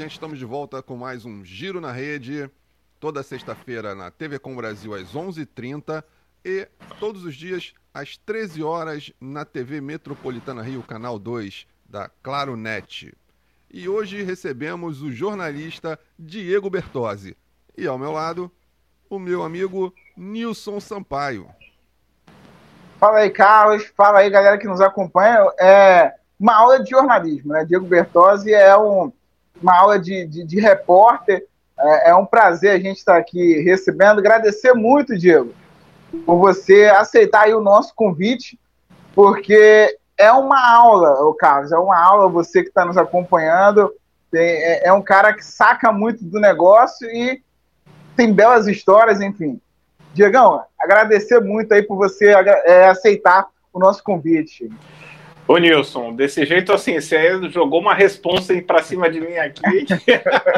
Gente. Estamos de volta com mais um Giro na Rede. Toda sexta-feira na TV Com Brasil às 11h30 e todos os dias às 13 horas na TV Metropolitana Rio, canal 2 da Claro Net. E hoje recebemos o jornalista Diego Bertozzi. E ao meu lado, o meu amigo Nilson Sampaio. Fala aí, Carlos. Fala aí, galera que nos acompanha. É uma aula de jornalismo, né? Diego Bertozzi é um, uma aula de, de, de repórter. É, é, um prazer a gente estar aqui recebendo. Agradecer muito, Diego, por você aceitar o nosso convite, porque é uma aula, Carlos, é uma aula você que está nos acompanhando. Tem, é, é um cara que saca muito do negócio e tem belas histórias, enfim. Diegão, agradecer muito aí por você é, aceitar o nosso convite. Ô Nilson, desse jeito assim, você jogou uma responsa para cima de mim aqui,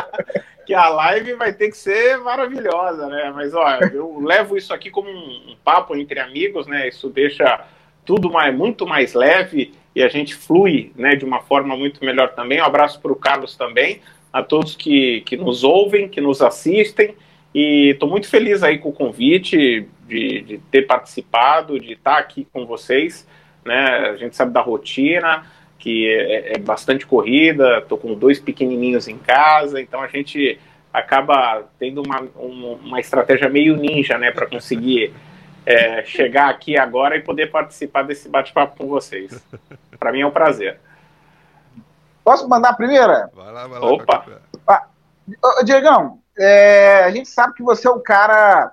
que a live vai ter que ser maravilhosa, né? Mas olha, eu levo isso aqui como um, um papo entre amigos, né? Isso deixa tudo mais, muito mais leve e a gente flui né, de uma forma muito melhor também. Um abraço para o Carlos também, a todos que, que nos ouvem, que nos assistem. E estou muito feliz aí com o convite, de, de ter participado, de estar aqui com vocês. Né? A gente sabe da rotina, que é, é bastante corrida, estou com dois pequenininhos em casa, então a gente acaba tendo uma, uma estratégia meio ninja né, para conseguir é, chegar aqui agora e poder participar desse bate-papo com vocês. Para mim é um prazer. Posso mandar a primeira? Vai lá, vai lá. Opa! Ah, Diegão, é, a gente sabe que você é um cara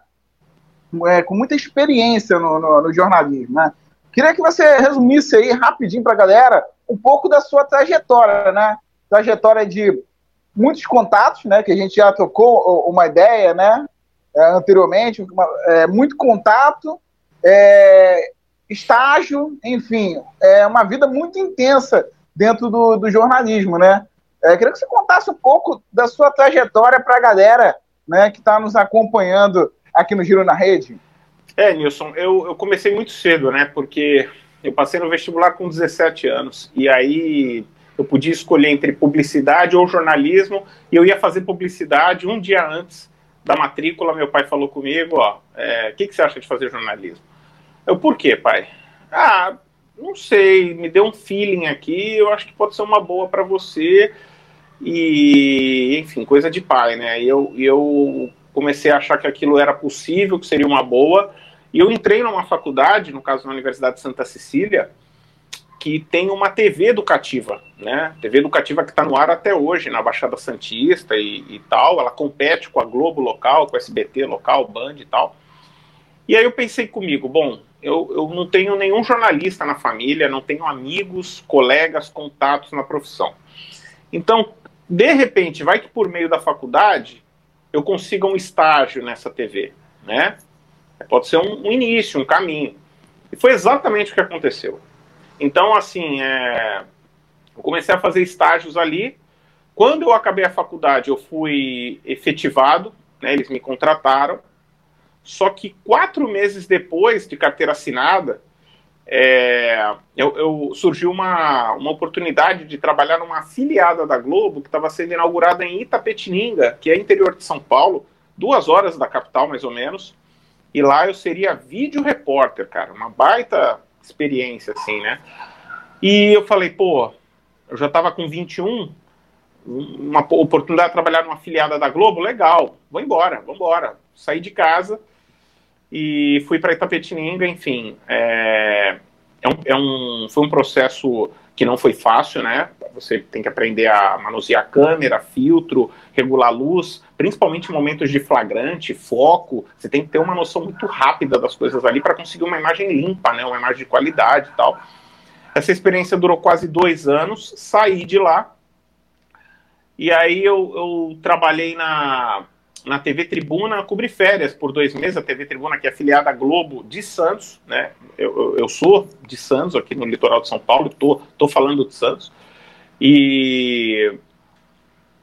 é, com muita experiência no, no, no, jornalismo, né? Queria que você resumisse aí rapidinho para a galera um pouco da sua trajetória, né? Trajetória de muitos contatos, né? Que a gente já tocou uma ideia, né? É, anteriormente, uma, é, muito contato, é, estágio, enfim, é uma vida muito intensa dentro do, do jornalismo, né? É, queria que você contasse um pouco da sua trajetória para a galera né, que está nos acompanhando aqui no Giro na Rede. É, Nilson, eu, eu comecei muito cedo, né? Porque eu passei no vestibular com 17 anos. E aí eu podia escolher entre publicidade ou jornalismo. E eu ia fazer publicidade um dia antes da matrícula. Meu pai falou comigo: Ó, o é, que, que você acha de fazer jornalismo? Eu, por quê, pai? Ah, não sei, me deu um feeling aqui. Eu acho que pode ser uma boa para você. E, enfim, coisa de pai, né? E eu, eu comecei a achar que aquilo era possível, que seria uma boa. E eu entrei numa faculdade, no caso na Universidade de Santa Cecília, que tem uma TV educativa, né? TV educativa que está no ar até hoje, na Baixada Santista e, e, tal. Ela compete com a Globo local, com a SBT local, Band e tal. E aí eu pensei comigo, bom, eu, eu não tenho nenhum jornalista na família, não tenho amigos, colegas, contatos na profissão. Então, de repente, vai que por meio da faculdade eu consiga um estágio nessa TV, né? Pode ser um, um início, um caminho. E foi exatamente o que aconteceu. Então, assim, é, eu comecei a fazer estágios ali. Quando eu acabei a faculdade, eu fui efetivado, né, eles me contrataram. Só que quatro meses depois de carteira assinada, é, eu, eu, surgiu uma, uma oportunidade de trabalhar numa afiliada da Globo que estava sendo inaugurada em Itapetininga, que é interior de São Paulo, duas horas da capital mais ou menos. E lá eu seria vídeo repórter, cara, uma baita experiência assim, né? E eu falei, pô, eu já estava com 21, uma oportunidade de trabalhar numa afiliada da Globo, legal, vou embora, vou embora. Saí de casa e fui para Itapetininga, enfim. É, é, um, é um, foi um processo que não foi fácil, né? Você tem que aprender a manusear câmera, filtro, regular luz, principalmente em momentos de flagrante, foco. Você tem que ter uma noção muito rápida das coisas ali para conseguir uma imagem limpa, né? Uma imagem de qualidade e tal. Essa experiência durou quase dois anos. Saí de lá e aí eu, eu trabalhei na na TV Tribuna cobri férias por dois meses, a TV Tribuna que é afiliada à Globo de Santos, né? Eu, eu, eu sou de Santos, aqui no litoral de São Paulo, tô, tô falando de Santos. E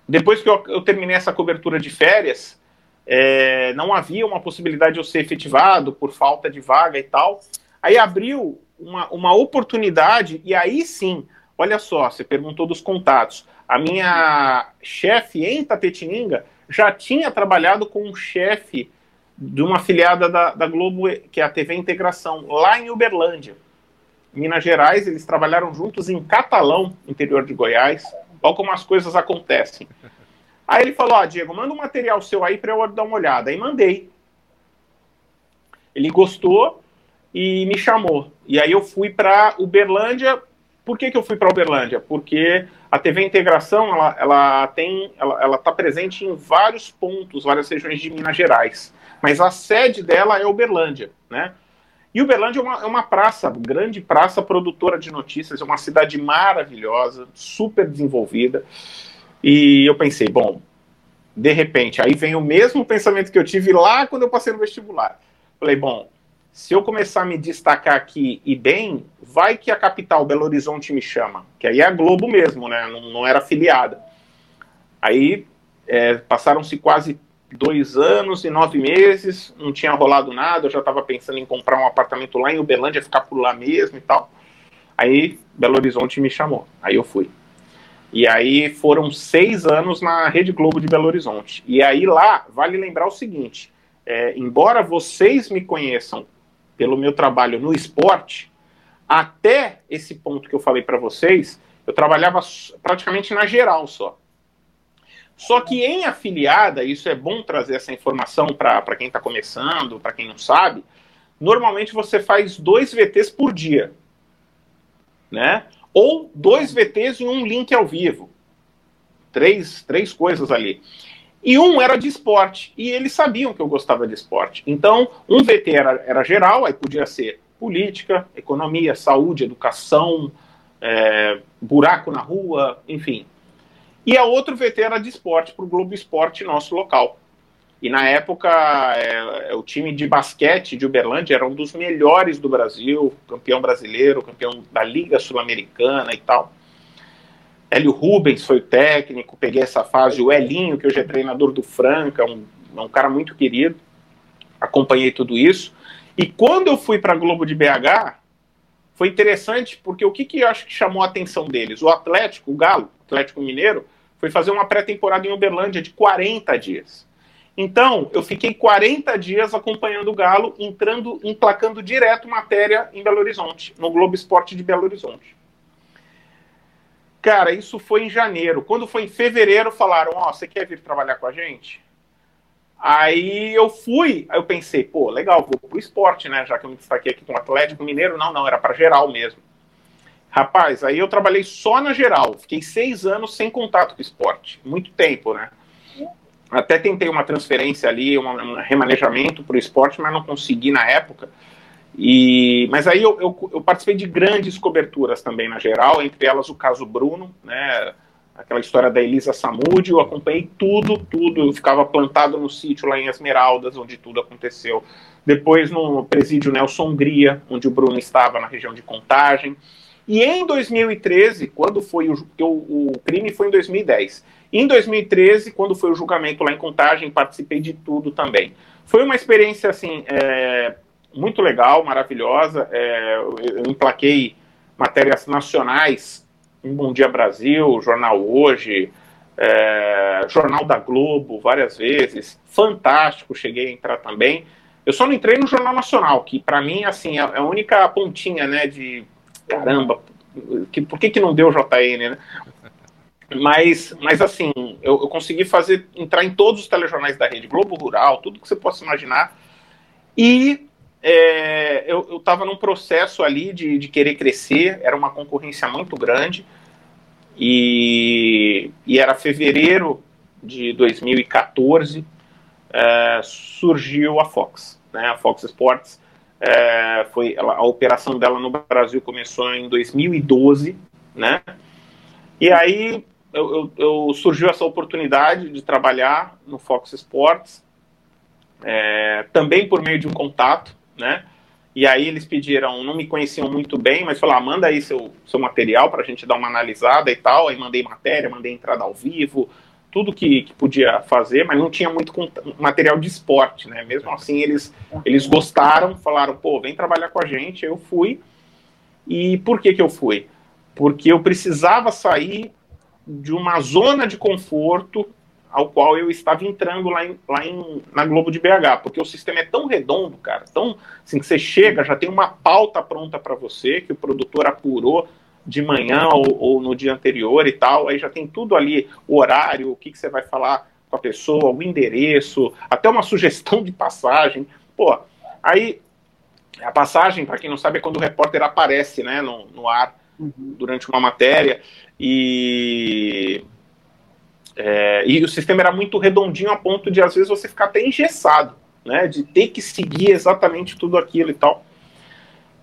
depois que eu, eu terminei essa cobertura de férias, é, não havia uma possibilidade de eu ser efetivado por falta de vaga e tal. Aí abriu uma, uma oportunidade, e aí sim, olha só, você perguntou dos contatos. A minha chefe em Tapetininga já tinha trabalhado com um chefe de uma afiliada da, da Globo, que é a TV Integração, lá em Uberlândia. Minas Gerais, eles trabalharam juntos em Catalão, interior de Goiás. Olha como as coisas acontecem. Aí ele falou: Ó, oh, Diego, manda um material seu aí para eu dar uma olhada. Aí mandei. Ele gostou e me chamou. E aí eu fui para Uberlândia. Por que, que eu fui para Uberlândia? Porque a TV Integração ela, ela tem, ela, ela tá presente em vários pontos, várias regiões de Minas Gerais. Mas a sede dela é Uberlândia, né? E Uberlândia é uma, é uma praça, grande praça produtora de notícias, é uma cidade maravilhosa, super desenvolvida. E eu pensei, bom, de repente, aí vem o mesmo pensamento que eu tive lá quando eu passei no vestibular. Falei, bom, se eu começar a me destacar aqui e bem, vai que a capital, Belo Horizonte, me chama. Que aí é a Globo mesmo, né? Não, não era afiliada. Aí é, passaram-se quase dois anos e nove meses, não tinha rolado nada, eu já estava pensando em comprar um apartamento lá em Uberlândia, ficar por lá mesmo e tal. Aí Belo Horizonte me chamou, aí eu fui. E aí foram seis anos na Rede Globo de Belo Horizonte. E aí lá, vale lembrar o seguinte, é, embora vocês me conheçam pelo meu trabalho no esporte, até esse ponto que eu falei para vocês, eu trabalhava praticamente na geral só. Só que em afiliada, isso é bom trazer essa informação para quem está começando, para quem não sabe. Normalmente você faz dois VTs por dia, né? Ou dois VTs e um link ao vivo. Três, três coisas ali. E um era de esporte. E eles sabiam que eu gostava de esporte. Então, um VT era, era geral, aí podia ser política, economia, saúde, educação, é, buraco na rua, enfim. E a outro VT era de esporte, para o Globo Esporte nosso local. E na época, é, o time de basquete de Uberlândia era um dos melhores do Brasil, campeão brasileiro, campeão da Liga Sul-Americana e tal. Hélio Rubens foi o técnico, peguei essa fase, o Elinho, que hoje é treinador do Franca, um, um cara muito querido, acompanhei tudo isso. E quando eu fui para a Globo de BH, foi interessante, porque o que, que eu acho que chamou a atenção deles? O Atlético, o Galo, Atlético Mineiro, foi fazer uma pré-temporada em Uberlândia de 40 dias. Então, eu fiquei 40 dias acompanhando o Galo, entrando, emplacando direto matéria em Belo Horizonte, no Globo Esporte de Belo Horizonte. Cara, isso foi em janeiro. Quando foi em fevereiro, falaram: Ó, oh, você quer vir trabalhar com a gente? Aí eu fui, aí eu pensei, pô, legal, vou pro esporte, né? Já que eu me destaquei aqui com o Atlético Mineiro. Não, não, era para geral mesmo. Rapaz, aí eu trabalhei só na geral. Fiquei seis anos sem contato com o esporte. Muito tempo, né? Até tentei uma transferência ali, um remanejamento para o esporte, mas não consegui na época. E, mas aí eu, eu, eu, participei de grandes coberturas também na geral, entre elas o caso Bruno, né? Aquela história da Elisa Samúdio, eu acompanhei tudo, tudo. Eu ficava plantado no sítio lá em Esmeraldas, onde tudo aconteceu. Depois no presídio Nelson Hungria, onde o Bruno estava na região de Contagem. E em 2013, quando foi o, o, o crime foi em 2010. Em 2013, quando foi o julgamento lá em Contagem, participei de tudo também. Foi uma experiência assim é, muito legal, maravilhosa. É, eu emplaquei matérias nacionais em Bom Dia Brasil, Jornal Hoje, é, Jornal da Globo, várias vezes. Fantástico, cheguei a entrar também. Eu só não entrei no Jornal Nacional, que para mim assim é a única pontinha, né, de caramba, que, por que, que não deu JN, né? Mas, mas assim, eu, eu, consegui fazer, entrar em todos os telejornais da rede, Globo Rural, tudo que você possa imaginar. E é, eu estava num processo ali de, de querer crescer, era uma concorrência muito grande. E, e era fevereiro de 2014, é, surgiu a Fox, né, a Fox Sports é, foi ela, a operação dela no Brasil começou em 2012, né? E aí eu, eu, eu surgiu essa oportunidade de trabalhar no Fox Sports, é, também por meio de um contato, né? E aí eles pediram, não me conheciam muito bem, mas falaram, ah, manda aí seu, seu material para a gente dar uma analisada e tal. Aí mandei matéria, mandei entrada ao vivo, tudo que, que podia fazer, mas não tinha muito material de esporte, né? Mesmo assim, eles, eles gostaram, falaram, pô, vem trabalhar com a gente. Eu fui. E por que que eu fui? porque eu precisava sair de uma zona de conforto ao qual eu estava entrando lá, em, lá em, na Globo de BH, porque o sistema é tão redondo, cara, tão assim que você chega, já tem uma pauta pronta para você, que o produtor apurou de manhã ou, ou, no dia anterior e tal, aí já tem tudo ali, o horário, o que, que você vai falar com a pessoa, o endereço, até uma sugestão de passagem. Pô, aí a passagem, para quem não sabe, é quando o repórter aparece né, no, no ar uhum. durante uma matéria e é, e o sistema era muito redondinho a ponto de, às vezes, você ficar até engessado, né? De ter que seguir exatamente tudo aquilo e tal.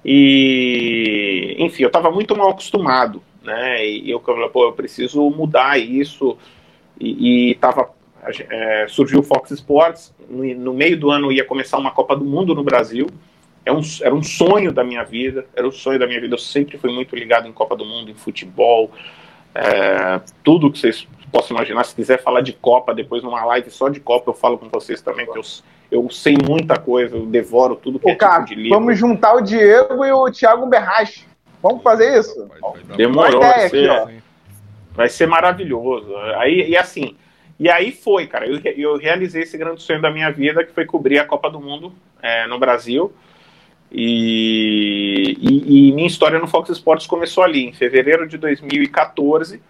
E, enfim, eu estava muito mal acostumado, né? E eu falei, pô, eu preciso mudar isso. E, e tava, é, surgiu o Fox Sports. No, no, meio do ano ia começar uma Copa do Mundo no Brasil. É um, era um sonho da minha vida, era um sonho da minha vida. Eu sempre fui muito ligado em Copa do Mundo, em futebol, é, tudo que vocês posso imaginar, se quiser falar de Copa, depois numa live só de Copa, eu falo com vocês também, que eu, eu sei muita coisa, eu devoro tudo que Ô, é cara, tipo de livro. Vamos juntar o Diego e o Thiago Berrache. Vamos fazer isso? Demorou, vai ser, aqui, vai ser maravilhoso. Aí, e assim, e aí foi, cara, eu, eu realizei esse grande sonho da minha vida, que foi cobrir a Copa do Mundo é, no Brasil. E, e, e, minha história no Fox Sports começou ali, em fevereiro de 2014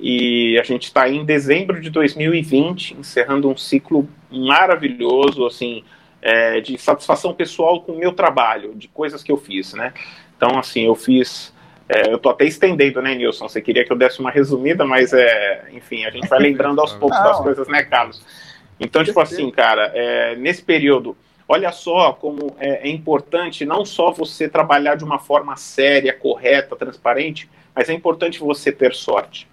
e a gente está em dezembro de 2020, encerrando um ciclo maravilhoso, assim, é, de satisfação pessoal com o meu trabalho, de coisas que eu fiz, né? Então, assim, eu fiz. É, eu tô até estendendo, né, Nilson? Você queria que eu desse uma resumida, mas é, enfim, a gente vai lembrando aos poucos das coisas, né, Carlos? Então, tipo assim, cara, é, nesse período, olha só como é, é importante não só você trabalhar de uma forma séria, correta, transparente, mas é importante você ter sorte.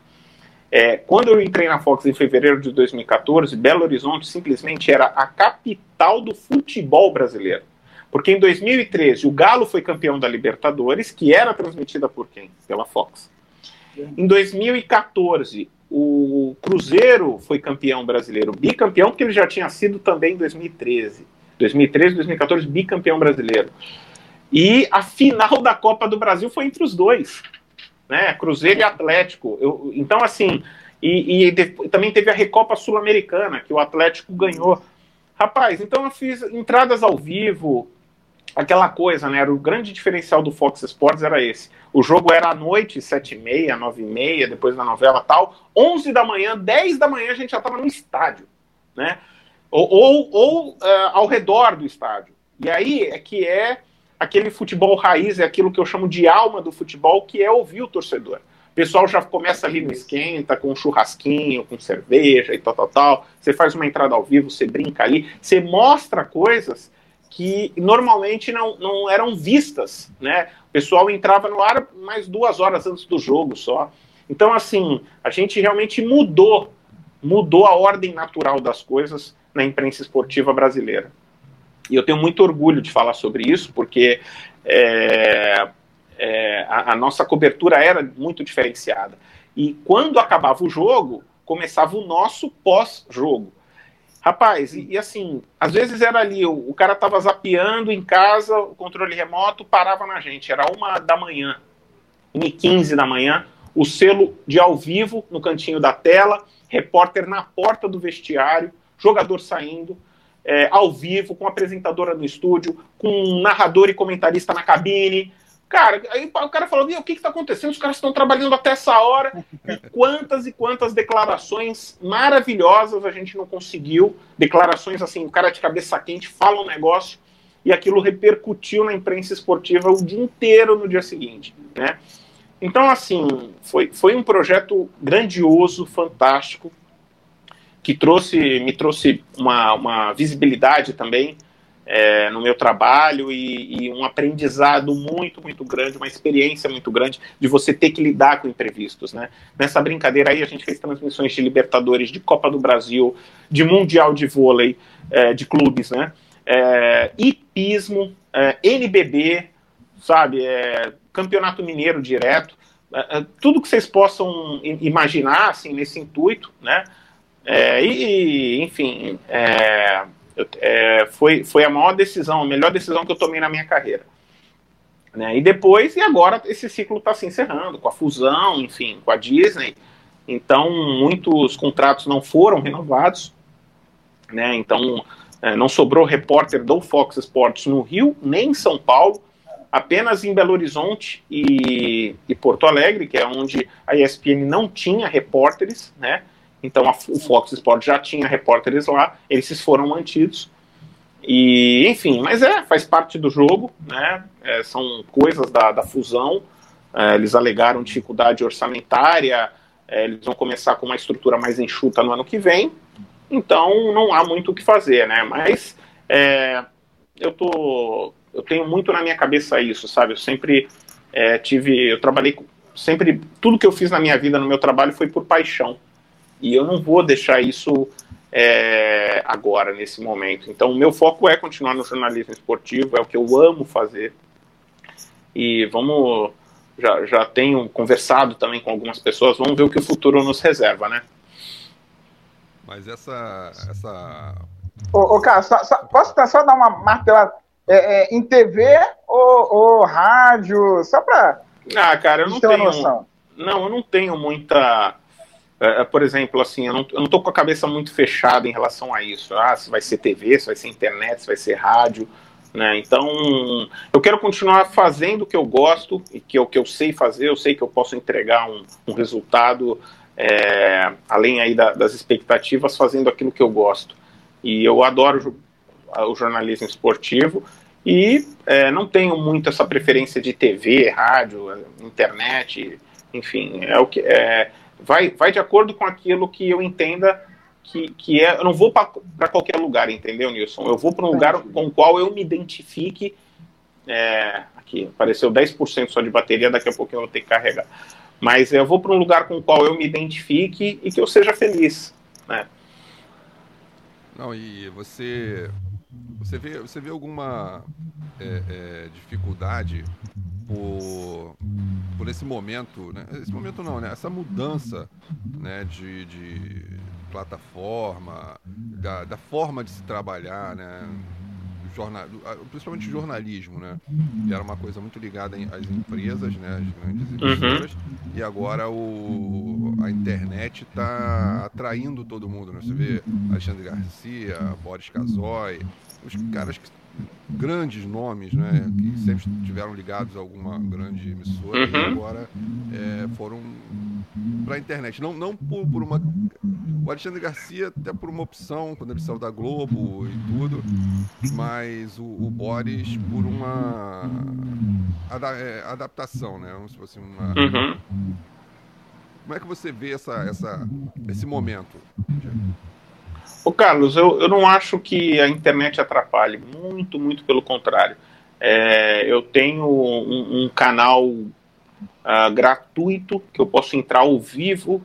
É, quando eu entrei na Fox em fevereiro de 2014, Belo Horizonte simplesmente era a capital do futebol brasileiro. Porque em 2013 o Galo foi campeão da Libertadores, que era transmitida por quem? Pela Fox. Em 2014 o Cruzeiro foi campeão brasileiro, bicampeão, porque ele já tinha sido também em 2013. 2013, 2014, bicampeão brasileiro. E a final da Copa do Brasil foi entre os dois né? Cruzeiro e Atlético. Eu, então, assim, e, e de, também teve a Recopa Sul-Americana, que o Atlético ganhou. Rapaz, então eu fiz entradas ao vivo, aquela coisa, né? O grande diferencial do Fox Sports era esse. O jogo era à noite, sete e meia, nove e meia, depois da novela tal. Onze da manhã, dez da manhã a gente já estava no estádio, né? Ou, ou, ou uh, ao redor do estádio. E aí é que é aquele futebol raiz, é aquilo que eu chamo de alma do futebol, que é ouvir o torcedor. O pessoal já começa ali no esquenta, com um churrasquinho, com cerveja e tal, tal, tal. Você faz uma entrada ao vivo, você brinca ali, você mostra coisas que normalmente não, não eram vistas, né? O pessoal entrava no ar mais duas horas antes do jogo só. Então, assim, a gente realmente mudou, mudou a ordem natural das coisas na imprensa esportiva brasileira. E eu tenho muito orgulho de falar sobre isso, porque é, é, a, a, nossa cobertura era muito diferenciada. E quando acabava o jogo, começava o nosso pós-jogo. Rapaz, e, e, assim, às vezes era ali, o, o cara estava zapeando em casa, o controle remoto parava na gente, era uma da manhã, 1 e 15 da manhã, o selo de ao vivo no cantinho da tela, repórter na porta do vestiário, jogador saindo, é, ao vivo, com apresentadora no estúdio, com narrador e comentarista na cabine. Cara, aí o cara falou: o que está acontecendo? Os caras estão trabalhando até essa hora. E quantas e quantas declarações maravilhosas a gente não conseguiu. Declarações assim, o cara de cabeça quente fala um negócio e aquilo repercutiu na imprensa esportiva o dia inteiro no dia seguinte. Né? Então, assim, foi, foi um projeto grandioso, fantástico que trouxe, me trouxe uma, uma visibilidade também é, no meu trabalho e, e, um aprendizado muito, muito grande, uma experiência muito grande de você ter que lidar com imprevistos, né? Nessa brincadeira aí a gente fez transmissões de Libertadores, de Copa do Brasil, de Mundial de Vôlei, é, de clubes, né? É, hipismo, é, NBB, sabe? É, Campeonato Mineiro direto, é, é, tudo que vocês possam imaginar, assim, nesse intuito, né? É, e, enfim, é, é, foi, foi a maior decisão, a melhor decisão que eu tomei na minha carreira. Né? E depois, e agora esse ciclo está se encerrando com a fusão, enfim, com a Disney. Então, muitos contratos não foram renovados. Né? Então, é, não sobrou repórter do Fox Sports no Rio, nem em São Paulo, apenas em Belo Horizonte e, e Porto Alegre, que é onde a ESPN não tinha repórteres, né? Então a, o Fox Sports já tinha repórteres lá, esses foram mantidos. E, enfim, mas é, faz parte do jogo, né? É, são coisas da, da fusão. É, eles alegaram dificuldade orçamentária, é, eles vão começar com uma estrutura mais enxuta no ano que vem. Então não há muito o que fazer, né? Mas é, eu tô, eu tenho muito na minha cabeça isso, sabe? Eu sempre é, tive, eu trabalhei sempre tudo que eu fiz na minha vida, no meu trabalho foi por paixão. E eu não vou deixar isso é, agora, nesse momento. Então, o meu foco é continuar no jornalismo esportivo, é o que eu amo fazer. E vamos. Já, já tenho conversado também com algumas pessoas, vamos ver o que o futuro nos reserva, né? Mas essa. essa... Ô, ô cara, só, só, posso só dar uma martelada? É, é, em TV ou, ou, rádio? Só para. Ah, cara, eu não tenho. Noção. Não, eu não tenho muita. É, é, por exemplo, assim, eu não, eu não tô com a cabeça muito fechada em relação a isso. Ah, se vai ser TV, se vai ser internet, se vai ser rádio. Né? Então, eu quero continuar fazendo o que eu gosto e que é o que eu sei fazer. Eu sei que eu posso entregar um, um resultado é, além aí da, das expectativas, fazendo aquilo que eu gosto. E eu adoro o jornalismo esportivo e é, não tenho muito essa preferência de TV, rádio, internet, enfim, é o que é, vai, vai de acordo com aquilo que eu entenda que, que é. Eu não vou para qualquer lugar, entendeu, Nilson? Eu vou para um lugar com o qual eu me identifique. É, aqui, apareceu 10% só de bateria, daqui a pouco eu vou ter que carregar. Mas eu vou para um lugar com o qual eu me identifique e que eu seja feliz. Né? Não, e você, você, vê, você vê alguma é, é, dificuldade por, por esse momento, né? Esse momento não, né? Essa mudança né, de, de plataforma, da, da forma de se trabalhar, né? jornal, principalmente jornalismo, né? Que era uma coisa muito ligada às empresas, né? As grandes uhum. emissoras. Uhum. E agora o, a internet está atraindo todo mundo, né? Você vê Alexandre Garcia, Boris Casoy, os caras que grandes nomes, né, que sempre estiveram ligados a alguma grande emissora uhum. e agora é, foram para a internet. Não, não por, por, uma. O Alexandre Garcia, até por uma opção, quando ele saiu da Globo e tudo, mas o, o Boris por uma ada, é, adaptação, né? Como se fosse uma. Uhum. Como é que você vê essa, essa, esse momento? Ô Carlos, eu, eu não acho que a internet atrapalhe, muito, muito pelo contrário. É, eu tenho um, um canal uh, gratuito que eu posso entrar ao vivo,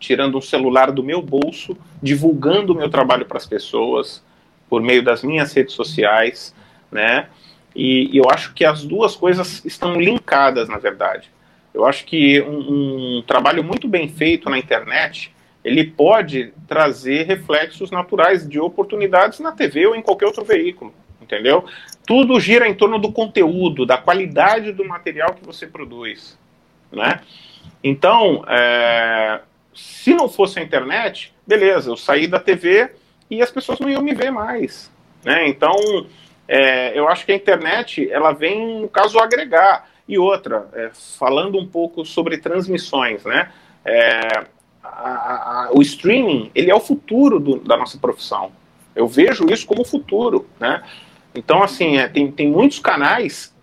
tirando um celular do meu bolso, divulgando o meu trabalho para as pessoas por meio das minhas redes sociais, né? E, e, eu acho que as duas coisas estão linkadas, na verdade. Eu acho que um, um trabalho muito bem feito na internet ele pode trazer reflexos naturais de oportunidades na TV ou em qualquer outro veículo, entendeu? Tudo gira em torno do conteúdo, da qualidade do material que você produz, né? Então, é, se não fosse a internet, beleza, eu saí da TV e as pessoas não iam me ver mais, né? Então, é, eu acho que a internet, ela vem, no caso, agregar. E outra, é, falando um pouco sobre transmissões, né? É, a, a, o streaming ele é o futuro do, da nossa profissão. Eu vejo isso como futuro, né? Então, assim, é, tem, tem muitos canais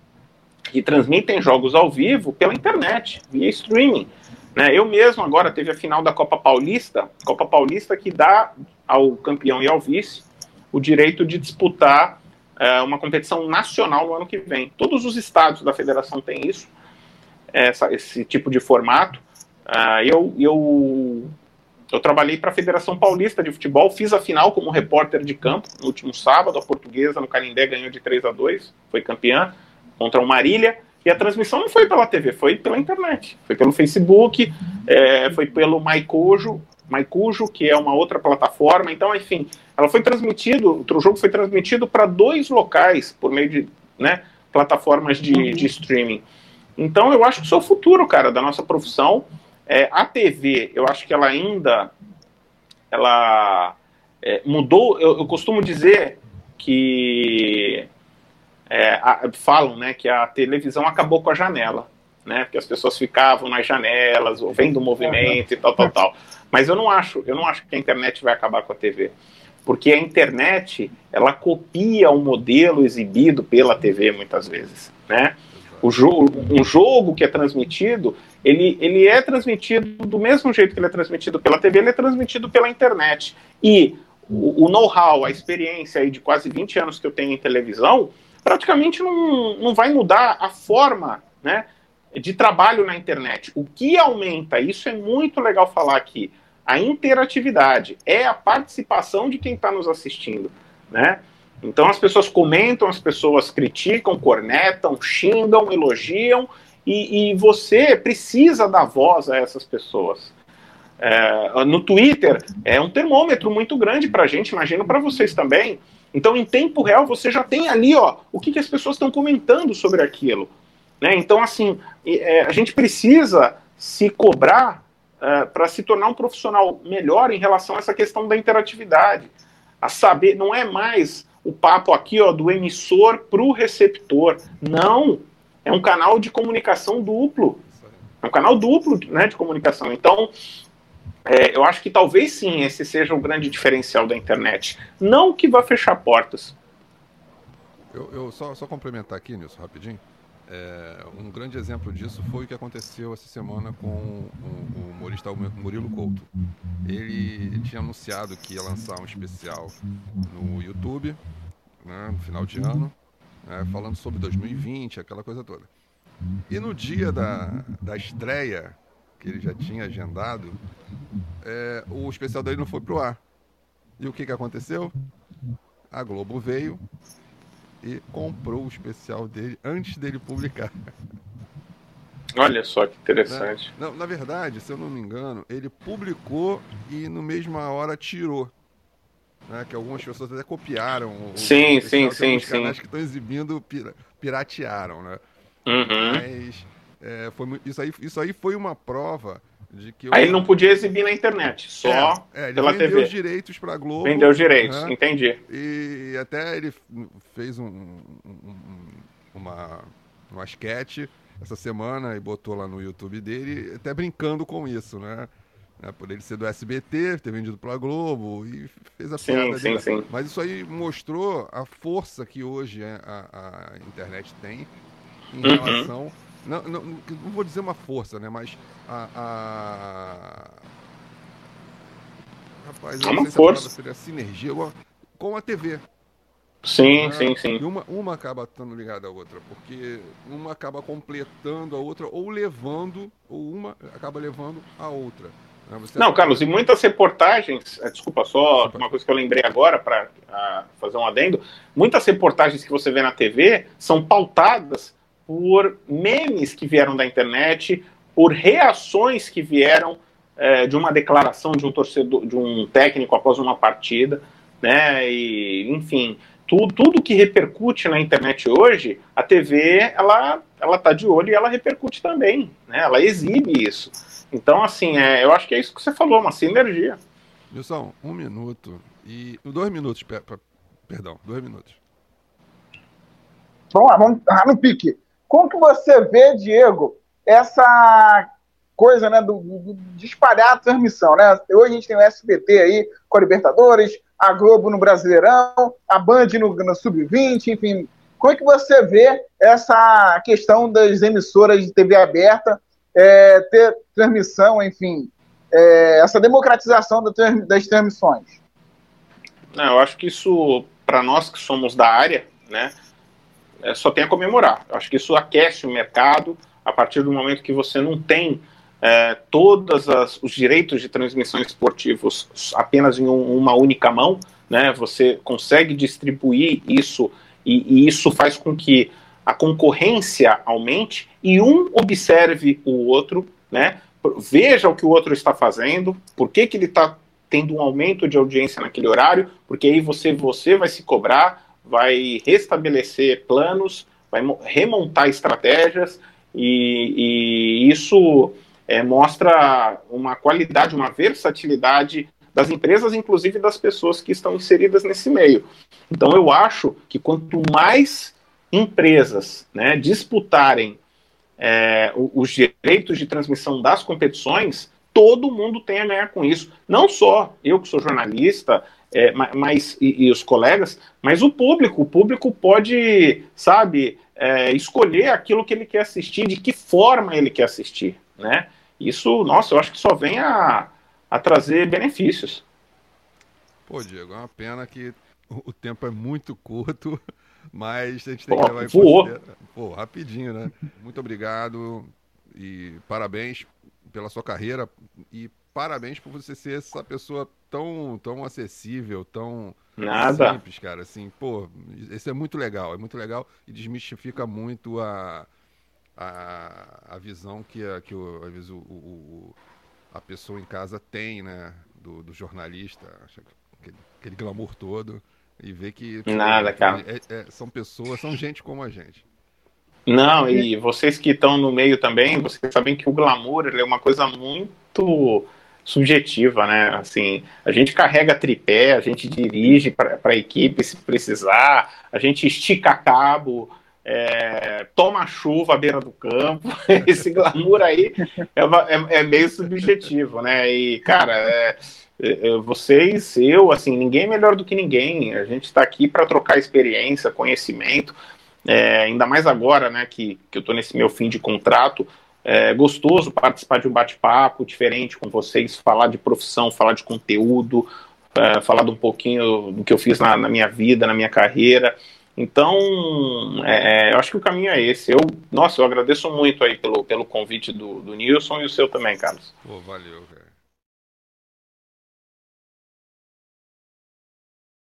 que transmitem jogos ao vivo pela internet, via streaming. Né? Eu mesmo agora teve a final da Copa Paulista, Copa Paulista que dá ao campeão e ao vice o direito de disputar é, uma competição nacional no ano que vem. Todos os estados da federação têm isso, essa, esse tipo de formato. Uh, eu, eu, eu trabalhei para a Federação Paulista de Futebol, fiz a final como repórter de campo no último sábado. A portuguesa no Canindé ganhou de 3 a 2 foi campeã contra o Marília. E a transmissão não foi pela TV, foi pela internet. Foi pelo Facebook, é, foi pelo Maicujo, Maicujo, que é uma outra plataforma. Então, enfim, ela foi transmitido, o jogo foi transmitido para dois locais por meio de né, plataformas de, de streaming. Então eu acho que isso é o futuro, cara, da nossa profissão. É, a TV, eu acho que ela ainda ela é, mudou. Eu, eu, costumo dizer que é, a, falam, né, que a televisão acabou com a janela, né, porque as pessoas ficavam nas janelas, vendo o movimento e tal, tal, tal. Mas eu não acho, eu não acho que a internet vai acabar com a TV, porque a internet ela copia o modelo exibido pela TV muitas vezes, né? Jogo, um jogo que é transmitido, ele, ele é transmitido do mesmo jeito que ele é transmitido pela TV, ele é transmitido pela internet. E o, o know-how, a experiência aí de quase 20 anos que eu tenho em televisão, praticamente não, não vai mudar a forma né, de trabalho na internet. O que aumenta, isso é muito legal falar aqui, a interatividade, é a participação de quem está nos assistindo. Né? Então as pessoas comentam, as pessoas criticam, cornetam, xingam, elogiam, e, e você precisa dar voz a essas pessoas. É, no Twitter é um termômetro muito grande para a gente, imagino para vocês também. Então, em tempo real, você já tem ali ó, o que, que as pessoas estão comentando sobre aquilo. Né? Então, assim, é, a gente precisa se cobrar é, para se tornar um profissional melhor em relação a essa questão da interatividade. A saber, não é mais o papo aqui ó, do emissor para o receptor. Não. É um canal de comunicação duplo. É um canal duplo né, de comunicação. Então, é, eu acho que talvez sim esse seja o grande diferencial da internet. Não que vá fechar portas. Eu, eu só, só complementar aqui, Nilson, rapidinho. É, um grande exemplo disso foi o que aconteceu essa semana com o, o humorista Murilo Couto. Ele tinha anunciado que ia lançar um especial no YouTube né, no final de ano, né, falando sobre 2020, aquela coisa toda. E no dia da, da estreia, que ele já tinha agendado, é, o especial dele não foi pro ar. E o que, que aconteceu? A Globo veio e comprou o especial dele antes dele publicar. Olha só que interessante. Na, na, na, verdade, se eu não me engano, ele publicou e no mesma hora tirou né, que algumas pessoas até copiaram. O, sim, sim, sim, sim. canais que estão exibindo pira, piratearam, né? Uhum. Mas é, foi, isso, aí, isso aí foi uma prova de que... Aí ele não podia exibir na internet, só é, é, pela vendeu TV. os direitos para Globo. Vendeu os direitos, né? entendi. E até ele fez um, um, uma, uma sketch essa semana e botou lá no YouTube dele, até brincando com isso, né? né, por ele ser do SBT, ter vendido para a Globo e fez a sim, piada sim, Sim. Mas isso aí mostrou a força que hoje a, a internet tem em uhum. relação. Não, não, não, vou dizer uma força, né? Mas a. a... Rapaz, é uma força. seria sinergia com a TV. Sim, né? sim, sim. E uma, uma acaba estando ligada à outra, porque uma acaba completando a outra, ou levando, ou uma acaba levando a outra. Né? Não, Carlos, e muitas reportagens, eh, desculpa, só uma coisa que eu lembrei agora para fazer um adendo, muitas reportagens que você vê na TV são pautadas por memes que vieram da internet, por reações que vieram é, de uma declaração de um torcedor, de um técnico após uma partida, né? E, enfim, tudo, tudo que repercute na internet hoje, a TV ela ela tá de olho e ela repercute também, né? Ela exibe isso. Então, assim, é, eu acho que é isso que você falou, uma sinergia. Wilson, um minuto e. Dois minutos, per, per, perdão, dois minutos. Vamos lá, vamos lá no pique. Como que você vê, Diego, essa coisa né, do, do, de espalhar a transmissão, né? Hoje a gente tem o SBT aí com a Libertadores, a Globo no Brasileirão, a Band no, no Sub-20, enfim. Como é que você vê essa questão das emissoras de TV aberta é, ter transmissão, enfim, é, essa democratização das transmissões? Não, eu acho que isso, para nós que somos da área, né, é, só tem a comemorar. Eu acho que isso aquece o mercado a partir do momento que você não tem é, todos os direitos de transmissão esportivos apenas em um, uma única mão, né, você consegue distribuir isso e, e isso faz com que a concorrência aumente e um observe o outro, né? Veja o que o outro está fazendo, por que, que ele está tendo um aumento de audiência naquele horário, porque aí você, você vai se cobrar, vai restabelecer planos, vai remontar estratégias e, e isso é, mostra uma qualidade, uma versatilidade das empresas, inclusive das pessoas que estão inseridas nesse meio. Então eu acho que quanto mais empresas né, disputarem é, os direitos de transmissão das competições, todo mundo tem a ganhar com isso. Não só eu que sou jornalista, é, mas e, e, os colegas, mas o público. O público pode, sabe, é, escolher aquilo que ele quer assistir, de que forma ele quer assistir, né? Isso, nossa, eu acho que só vem a, a trazer benefícios. Pô, Diego, é uma pena que o tempo é muito curto, mas a gente tem que levar em consideração. Pô, rapidinho, né? Muito obrigado e parabéns pela sua carreira e parabéns por você ser essa pessoa tão, tão acessível, tão Nada. simples, cara. Assim, pô, isso é muito legal, é muito legal e desmistifica muito a, a, a visão que, a, que o, às vezes o, o, a pessoa em casa tem, né, do, do jornalista, aquele, aquele glamour todo e ver que nada, cara. É, é, são pessoas, são gente como a gente. Não, e vocês que estão no meio também, vocês sabem que o glamour é uma coisa muito subjetiva, né? Assim, a gente carrega tripé, a gente dirige para a equipe se precisar, a gente estica cabo, é, toma chuva à beira do campo. Esse glamour aí é, é, é, meio subjetivo, né? E, cara, é, é, é, vocês, eu, assim, ninguém é melhor do que ninguém. A gente está aqui para trocar experiência, conhecimento. Ainda mais agora, né, que, que eu estou nesse meu fim de contrato, é gostoso participar de um bate-papo diferente com vocês, falar de profissão, falar de conteúdo, é, falar de um pouquinho do que eu fiz na, na minha vida, na minha carreira. Então, é, é, eu acho que o caminho é esse. Eu, nossa, eu agradeço muito aí pelo, pelo convite do, do Nilson e o seu também, Carlos. Pô, valeu, velho.